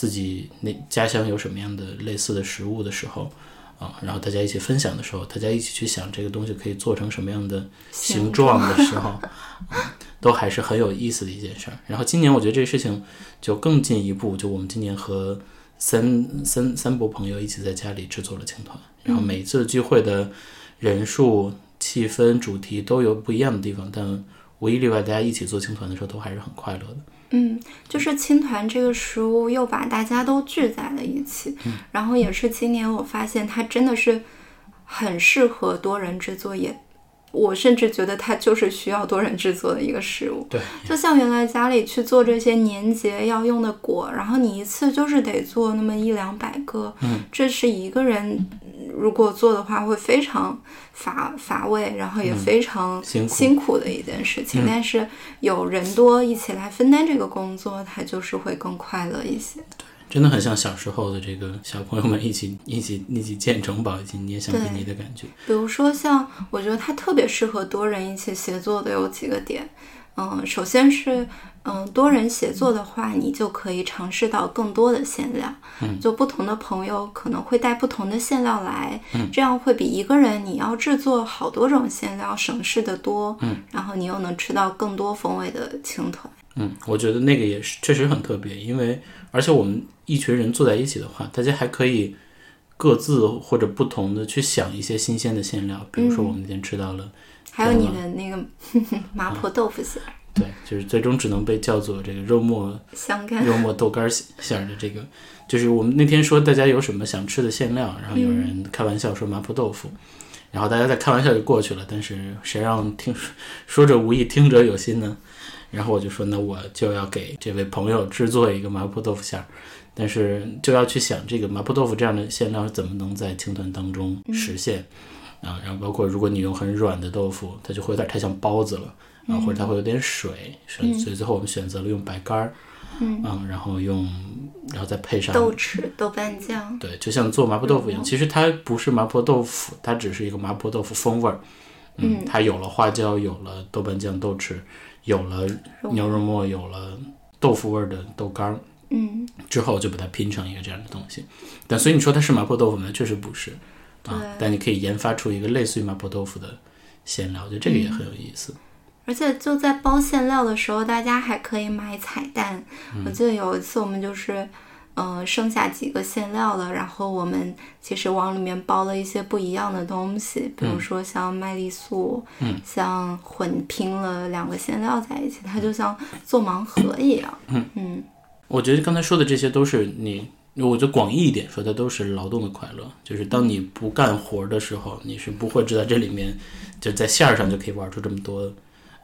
自己那家乡有什么样的类似的食物的时候，啊，然后大家一起分享的时候，大家一起去想这个东西可以做成什么样的形状的时候，*laughs* 都还是很有意思的一件事儿。然后今年我觉得这个事情就更进一步，就我们今年和三三三波朋友一起在家里制作了青团，然后每次聚会的人数、气氛、主题都有不一样的地方，但无一例外，大家一起做青团的时候都还是很快乐的。嗯，就是青团这个食物又把大家都聚在了一起，然后也是今年我发现它真的是很适合多人制作，也我甚至觉得它就是需要多人制作的一个食物。对，就像原来家里去做这些年节要用的果，然后你一次就是得做那么一两百个，嗯，这是一个人如果做的话会非常乏乏味，然后也非常辛苦辛苦的一件事情。但是有人多一起来分担这个工作，它就是会更快乐一些。真的很像小时候的这个小朋友们一起 *laughs* 一起一起建城堡、一起捏橡皮泥的感觉。比如说像，我觉得它特别适合多人一起协作的有几个点。嗯，首先是，嗯，多人协作的话，你就可以尝试到更多的馅料。嗯，就不同的朋友可能会带不同的馅料来，嗯，这样会比一个人你要制作好多种馅料省事的多。嗯，然后你又能吃到更多风味的青团。嗯，我觉得那个也是确实很特别，因为而且我们一群人坐在一起的话，大家还可以各自或者不同的去想一些新鲜的馅料，比如说我们那天吃到了，还有你的那个 *laughs* 麻婆豆腐馅，对，就是最终只能被叫做这个肉末香干肉末豆干馅馅儿的这个，就是我们那天说大家有什么想吃的馅料，然后有人开玩笑说麻婆豆腐。然后大家在开玩笑就过去了，但是谁让听说者无意，听者有心呢？然后我就说，那我就要给这位朋友制作一个麻婆豆腐馅儿，但是就要去想这个麻婆豆腐这样的馅料怎么能在青团当中实现啊？然后包括如果你用很软的豆腐，它就会有点太像包子了啊，或者它会有点水，所以所以最后我们选择了用白干儿，嗯，然后用然后再配上豆豉、豆瓣酱，对，就像做麻婆豆腐一样，其实它不是麻婆豆腐，它只是一个麻婆豆腐风味儿。嗯，它有了花椒，有了豆瓣酱、豆豉，有了牛肉末，有了豆腐味儿的豆干儿。嗯，之后就把它拼成一个这样的东西。但所以你说它是麻婆豆腐吗？确实不是啊。但你可以研发出一个类似于麻婆豆腐的馅料，我觉得这个也很有意思。而且就在包馅料的时候，大家还可以买彩蛋。我记得有一次我们就是。嗯，剩下几个馅料了，然后我们其实往里面包了一些不一样的东西，比如说像麦丽素，嗯，像混拼了两个馅料在一起，它就像做盲盒一样。嗯嗯，我觉得刚才说的这些都是你，我觉得广义一点说，它都是劳动的快乐。就是当你不干活的时候，你是不会知道这里面就在线儿上就可以玩出这么多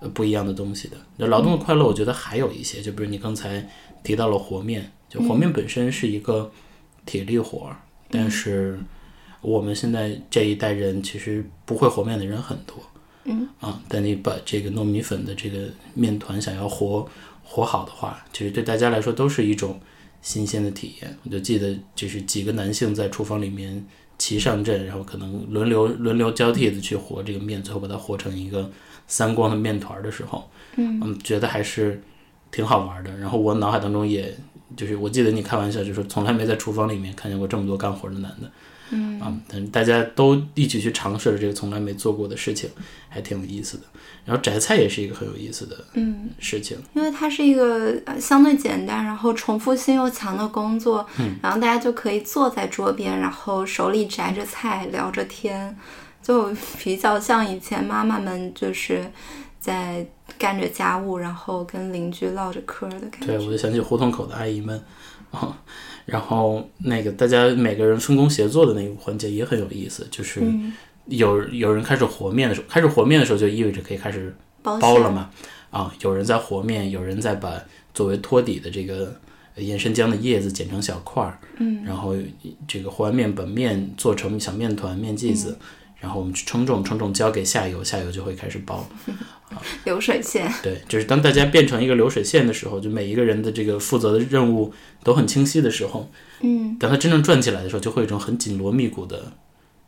呃不一样的东西的。那劳动的快乐，我觉得还有一些，就比如你刚才提到了和面。就和面本身是一个体力活儿，但是我们现在这一代人其实不会和面的人很多，嗯啊，但你把这个糯米粉的这个面团想要和和好的话，其实对大家来说都是一种新鲜的体验。我就记得就是几个男性在厨房里面齐上阵，然后可能轮流轮流交替的去和这个面，最后把它和成一个三光的面团的时候，嗯，觉得还是挺好玩的。然后我脑海当中也。就是我记得你开玩笑，就说从来没在厨房里面看见过这么多干活的男的，嗯啊，但大家都一起去尝试了这个从来没做过的事情，还挺有意思的。然后摘菜也是一个很有意思的嗯事情，因为它是一个相对简单，然后重复性又强的工作，嗯，然后大家就可以坐在桌边，然后手里摘着菜，聊着天，就比较像以前妈妈们就是在。干着家务，然后跟邻居唠着嗑的感觉。对，我就想起胡同口的阿姨们，啊，*laughs* 然后那个大家每个人分工协作的那个环节也很有意思，就是有有人开始和面的时候，开始和面的时候就意味着可以开始包了嘛，啊，有人在和面，有人在把作为托底的这个延伸浆的叶子剪成小块儿，嗯，然后这个和完面把面做成小面团、面剂子。然后我们去称重，称重交给下游，下游就会开始包，*laughs* 流水线。对，就是当大家变成一个流水线的时候，就每一个人的这个负责的任务都很清晰的时候，嗯，当他真正转起来的时候，就会有一种很紧锣密鼓的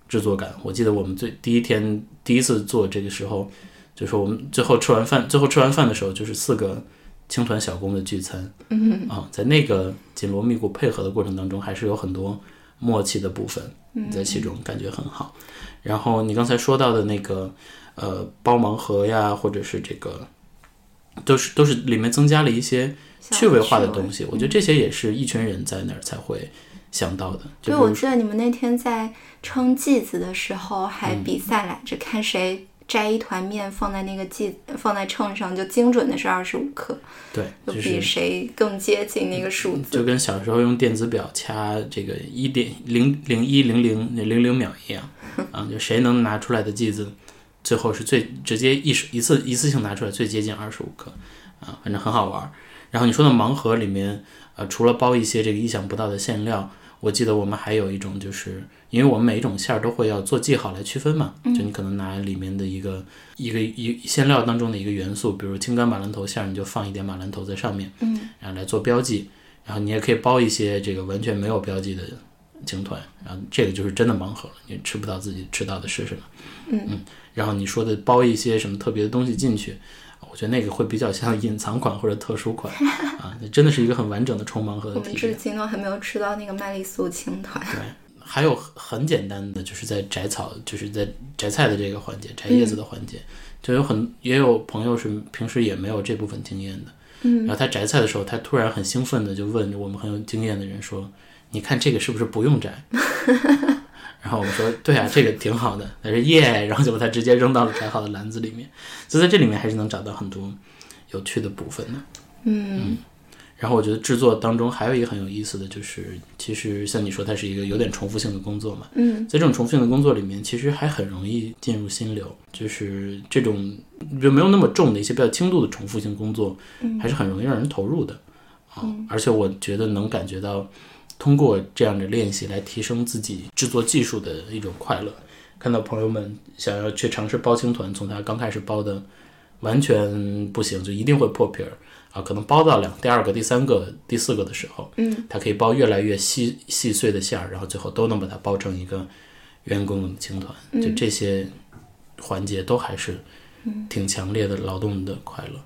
制作感。我记得我们最第一天第一次做这个时候，就是我们最后吃完饭，最后吃完饭的时候，就是四个青团小工的聚餐，嗯 *laughs* 啊，在那个紧锣密鼓配合的过程当中，还是有很多默契的部分在其中，感觉很好。然后你刚才说到的那个呃包盲盒呀，或者是这个，都是都是里面增加了一些趣味化的东西。我觉得这些也是一群人在那儿才会想到的。对，我记得你们那天在称剂子的时候还比赛来着，看谁。摘一团面放在那个计放在秤上，就精准的是二十五克。对，就比谁更接近那个数字。就跟小时候用电子表掐这个一点零零一零零零零秒一样 *laughs* 啊，就谁能拿出来的剂子，最后是最直接一一次一次性拿出来最接近二十五克啊，反正很好玩。然后你说的盲盒里面，呃，除了包一些这个意想不到的馅料，我记得我们还有一种就是。因为我们每一种馅儿都会要做记号来区分嘛，就你可能拿里面的一个一个一馅料当中的一个元素，比如青甘马兰头馅儿，你就放一点马兰头在上面，嗯，然后来做标记。然后你也可以包一些这个完全没有标记的青团，然后这个就是真的盲盒了，你吃不到自己吃到的是什么，嗯。然后你说的包一些什么特别的东西进去，我觉得那个会比较像隐藏款或者特殊款啊，那真的是一个很完整的冲盲盒的体验。我们至今都还没有吃到那个麦丽素青团。对。还有很简单的，就是在摘草，就是在摘菜的这个环节，摘叶子的环节，就有很也有朋友是平时也没有这部分经验的，嗯，然后他摘菜的时候，他突然很兴奋的就问我们很有经验的人说：“你看这个是不是不用摘？”然后我们说：“对啊，这个挺好的。”他说：“耶！”然后就把它直接扔到了摘好的篮子里面，就在这里面还是能找到很多有趣的部分的，嗯。然后我觉得制作当中还有一个很有意思的就是，其实像你说，它是一个有点重复性的工作嘛。嗯，在这种重复性的工作里面，其实还很容易进入心流。就是这种就没有那么重的一些比较轻度的重复性工作，还是很容易让人投入的。啊，而且我觉得能感觉到通过这样的练习来提升自己制作技术的一种快乐。看到朋友们想要去尝试包青团，从他刚开始包的完全不行，就一定会破皮儿。啊，可能包到两第二个、第三个、第四个的时候，嗯，他可以包越来越细细碎的馅儿，然后最后都能把它包成一个圆滚滚的青团。就这些环节都还是挺强烈的劳动的快乐。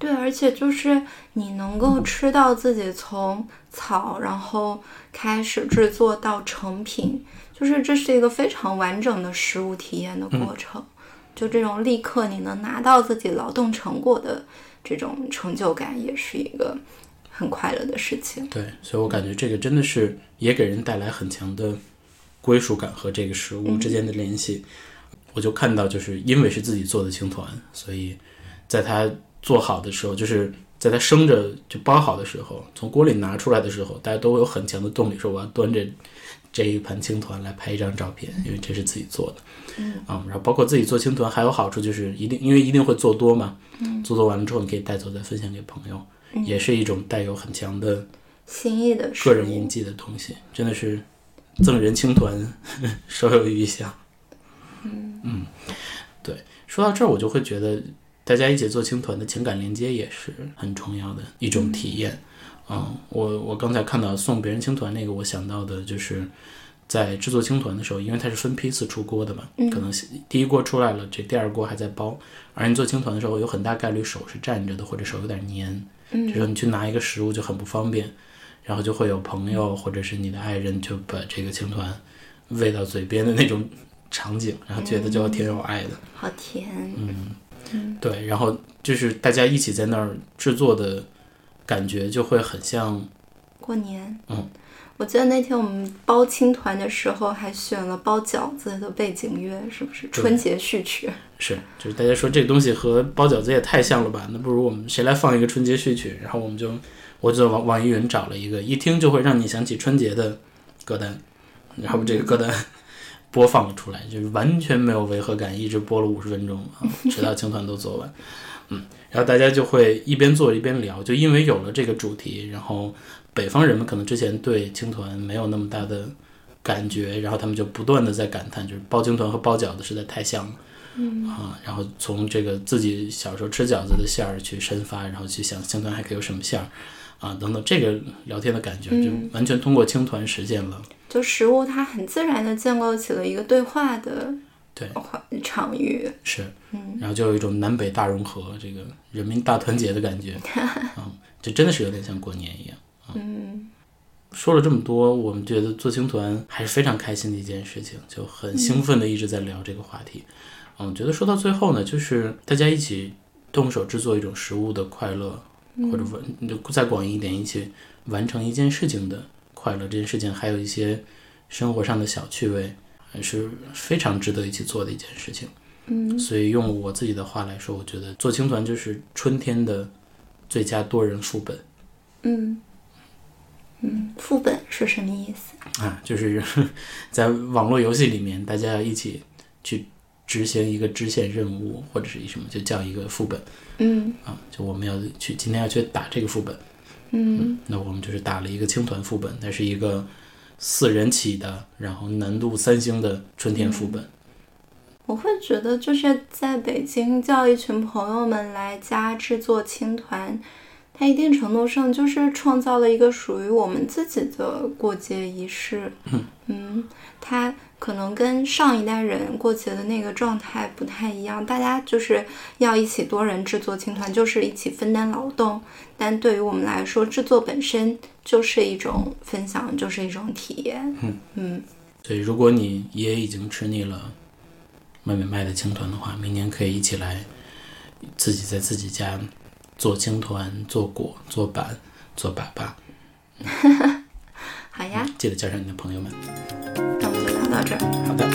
对，而且就是你能够吃到自己从草然后开始制作到成品，就是这是一个非常完整的食物体验的过程。就这种立刻你能拿到自己劳动成果的。这种成就感也是一个很快乐的事情。对，所以我感觉这个真的是也给人带来很强的归属感和这个食物之间的联系。我就看到，就是因为是自己做的青团，所以在它做好的时候，就是在它生着就包好的时候，从锅里拿出来的时候，大家都会有很强的动力，说我要端着这一盘青团来拍一张照片，因为这是自己做的。嗯啊，然后包括自己做青团还有好处，就是一定因为一定会做多嘛。嗯，做多完了之后，你可以带走再分享给朋友，也是一种带有很强的心意的个人印记的东西，真的是赠人青团，*laughs* 稍有余香。嗯嗯，对，说到这儿，我就会觉得大家一起做青团的情感连接也是很重要的一种体验。嗯，我我刚才看到送别人青团那个，我想到的就是。在制作青团的时候，因为它是分批次出锅的嘛，可能第一锅出来了，这第二锅还在包。而你做青团的时候，有很大概率手是站着的，或者手有点黏，就说你去拿一个食物就很不方便。然后就会有朋友或者是你的爱人就把这个青团喂到嘴边的那种场景，然后觉得就挺有爱的。好甜。嗯，对，然后就是大家一起在那儿制作的感觉就会很像过年。嗯。我记得那天我们包青团的时候，还选了包饺子的背景乐，是不是春节序曲？*laughs* 是，就是大家说这个东西和包饺子也太像了吧？那不如我们谁来放一个春节序曲？然后我们就，我就网网易云找了一个，一听就会让你想起春节的歌单，然后这个歌单播放了出来，就是完全没有违和感，一直播了五十分钟啊，*laughs* 直到青团都做完。嗯，然后大家就会一边做一边聊，就因为有了这个主题，然后。北方人们可能之前对青团没有那么大的感觉，然后他们就不断的在感叹，就是包青团和包饺子实在太像了，嗯啊，然后从这个自己小时候吃饺子的馅儿去深发，然后去想青团还可以有什么馅儿，啊等等，这个聊天的感觉就完全通过青团实现了。就食物它很自然的建构起了一个对话的对。场域，是，嗯，然后就有一种南北大融合，这个人民大团结的感觉，*laughs* 嗯，就真的是有点像过年一样。嗯，说了这么多，我们觉得做青团还是非常开心的一件事情，就很兴奋的一直在聊这个话题。嗯，我觉得说到最后呢，就是大家一起动手制作一种食物的快乐，或者完就再广义一点，一起完成一件事情的快乐，这件事情还有一些生活上的小趣味，还是非常值得一起做的一件事情。嗯所以用我自己的话来说，我觉得做青团就是春天的最佳多人副本嗯嗯，副本是什么意思？啊，就是 *laughs* 在网络游戏里面，大家要一起去执行一个支线任务，或者是一什么，就叫一个副本嗯啊。就我们要去今天要去打这个副本，嗯那我们就是打了一个青团副本，那是一个四人起的，然后难度三星的春天副本。我会觉得就是在北京叫一群朋友们来家制作青团，它一定程度上就是创造了一个属于我们自己的过节仪式。嗯，它可能跟上一代人过节的那个状态不太一样，大家就是要一起多人制作青团，就是一起分担劳动。但对于我们来说，制作本身就是一种分享，就是一种体验。嗯嗯所以，如果你也已经吃腻了外面卖的青团的话，明年可以一起来自己在自己家做青团、做果、做板、做粑粑。*laughs* 好呀，记得叫上你的朋友们。到这儿。好的，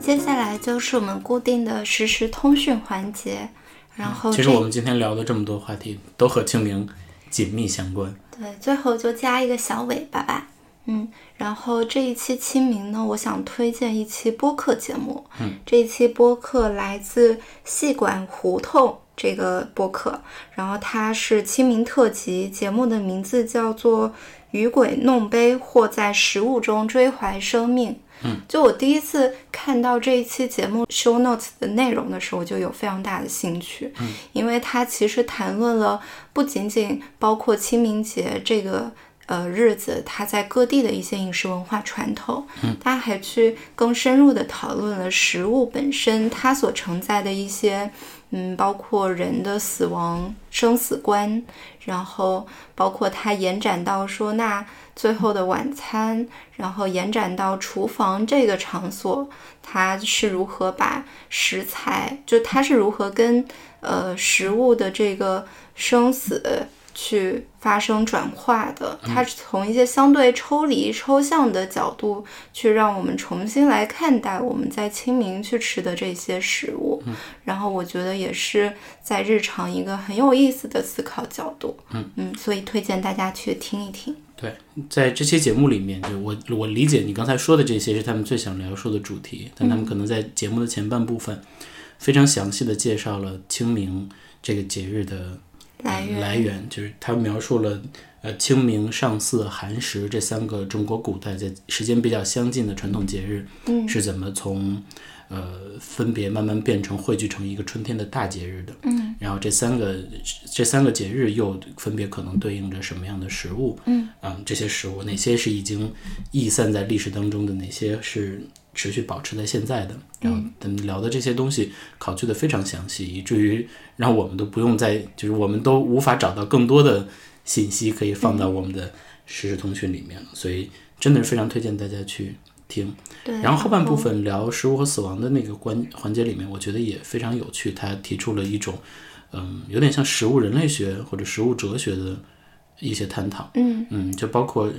接下来就是我们固定的实时通讯环节，然后这其实我们今天聊的这么多话题，都和清明紧密相关。对最后就加一个小尾巴吧。嗯，然后这一期清明呢，我想推荐一期播客节目。嗯，这一期播客来自戏馆胡同这个播客，然后它是清明特辑，节目的名字叫做《与鬼弄杯或在食物中追怀生命》。嗯，就我第一次看到这一期节目 show notes 的内容的时候，我就有非常大的兴趣。嗯，因为它其实谈论了不仅仅包括清明节这个呃日子，它在各地的一些饮食文化传统，嗯，它还去更深入的讨论了食物本身它所承载的一些，嗯，包括人的死亡、生死观，然后包括它延展到说那最后的晚餐，然后延展到厨房这个场所，它是如何把食材，就它是如何跟呃食物的这个生死去发生转化的，它是从一些相对抽离、抽象的角度去让我们重新来看待我们在清明去吃的这些食物，然后我觉得也是在日常一个很有意思的思考角度，嗯。嗯所以推荐大家去听一听。对，在这期节目里面，就我我理解你刚才说的这些是他们最想描述的主题，但他们可能在节目的前半部分非常详细的介绍了清明这个节日的来源来源，就是他描述了呃清明、上巳、寒食这三个中国古代在时间比较相近的传统节日，嗯是怎么从呃分别慢慢变成汇聚成一个春天的大节日的。嗯，然后这三个这三个节日又分别可能对应着什么样的食物？嗯啊、这些食物哪些是已经逸散在历史当中的，哪些是持续保持在现在的？然后咱们聊的这些东西考据的非常详细，以至于让我们都不用再就是我们都无法找到更多的信息可以放到我们的实时通讯里面了，所以真的是非常推荐大家去听。对，然后后半部分聊食物和死亡的那个关环节里面，我觉得也非常有趣。他提出了一种，嗯，有点像食物人类学或者食物哲学的一些探讨。嗯嗯，就包括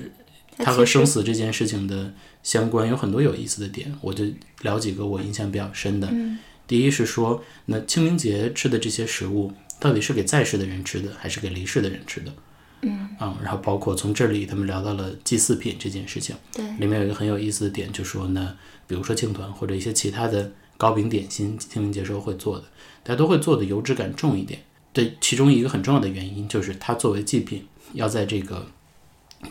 它它和生死这件事情的相关，有很多有意思的点。我就聊几个我印象比较深的。嗯第一是说，那清明节吃的这些食物，到底是给在世的人吃的，还是给离世的人吃的？嗯啊、然后包括从这里他们聊到了祭祀品这件事情。对里面有一个很有意思的点，就说呢，比如说青团或者一些其他的糕饼点心，清明节时候会做的，大家都会做的油脂感重一点。对，其中一个很重要的原因就是它作为祭品，要在这个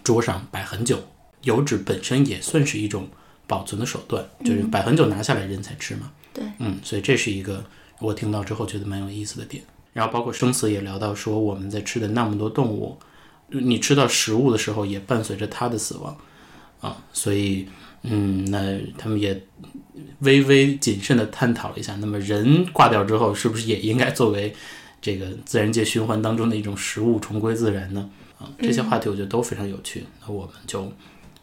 桌上摆很久，油脂本身也算是一种保存的手段，就是摆很久拿下来人才吃嘛。对，嗯，所以这是一个我听到之后觉得蛮有意思的点。然后包括生死也聊到说，我们在吃的那么多动物，你吃到食物的时候，也伴随着它的死亡啊，所以嗯，那他们也微微谨慎的探讨了一下，那么人挂掉之后，是不是也应该作为这个自然界循环当中的一种食物重归自然呢？啊，这些话题我觉得都非常有趣。那我们就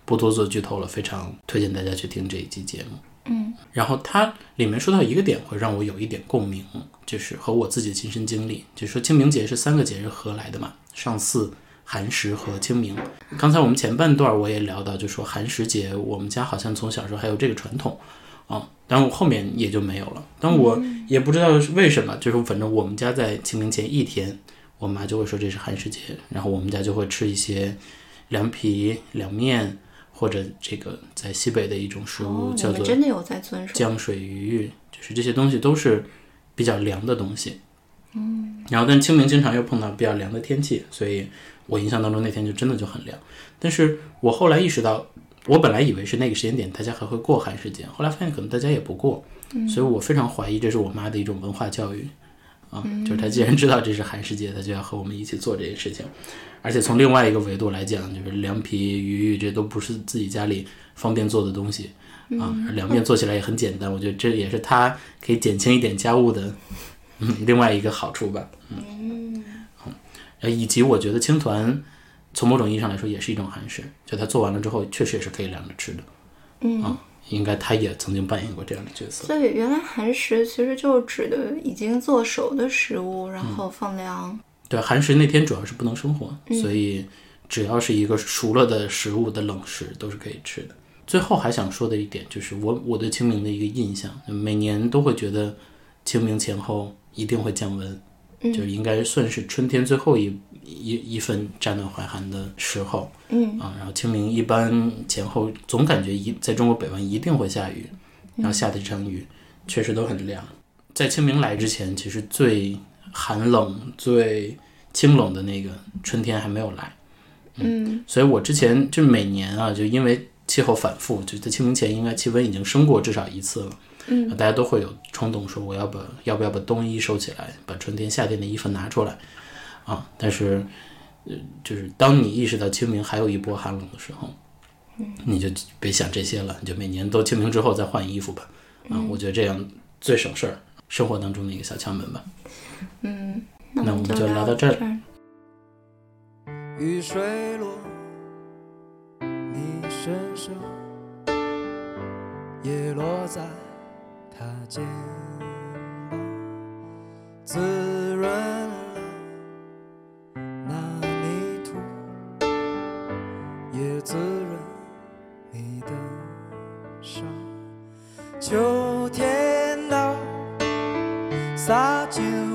不多做剧透了，非常推荐大家去听这一期节目。嗯，然后它里面说到一个点会让我有一点共鸣，就是和我自己的亲身经历，就是说清明节是三个节日合来的嘛，上巳、寒食和清明。刚才我们前半段我也聊到，就说寒食节，我们家好像从小时候还有这个传统啊，但我后面也就没有了。但我也不知道是为什么，就是反正我们家在清明前一天，我妈就会说这是寒食节，然后我们家就会吃一些凉皮、凉面。或者这个在西北的一种食物叫做真的有在遵守江水鱼，就是这些东西都是比较凉的东西。嗯，然后但清明经常又碰到比较凉的天气，所以我印象当中那天就真的就很凉。但是我后来意识到，我本来以为是那个时间点大家还会过寒食节，后来发现可能大家也不过，所以我非常怀疑这是我妈的一种文化教育啊，就是她既然知道这是寒食节，她就要和我们一起做这件事情。而且从另外一个维度来讲，就是凉皮、鱼鱼这都不是自己家里方便做的东西啊。凉面做起来也很简单，我觉得这也是它可以减轻一点家务的嗯另外一个好处吧。嗯，呃，以及我觉得青团从某种意义上来说也是一种寒食，就它做完了之后确实也是可以凉着吃的。嗯，啊，应该他也曾经扮演过这样的角色。所以原来寒食其实就指的已经做熟的食物，然后放凉。对，寒食那天主要是不能生火，所以只要是一个熟了的食物的冷食都是可以吃的。最后还想说的一点就是，我我对清明的一个印象，每年都会觉得清明前后一定会降温，就是应该算是春天最后一一一份乍暖还寒的时候。嗯啊，然后清明一般前后总感觉一在中国北方一定会下雨，然后下的这场雨确实都很凉。在清明来之前，其实最寒冷最清冷的那个春天还没有来，嗯，所以我之前就每年啊，就因为气候反复，就在清明前应该气温已经升过至少一次了，嗯，大家都会有冲动说我要把要不要把冬衣收起来，把春天夏天的衣服拿出来。啊，但是呃，就是当你意识到清明还有一波寒冷的时候，嗯，你就别想这些了，你就每年都清明之后再换衣服吧，啊，我觉得这样最省事儿，生活当中的一个小窍门吧。嗯，那我们就聊到这儿。雨水落你身上，也落在他肩膀，滋润了那泥土，也滋润你的伤。秋天到，撒金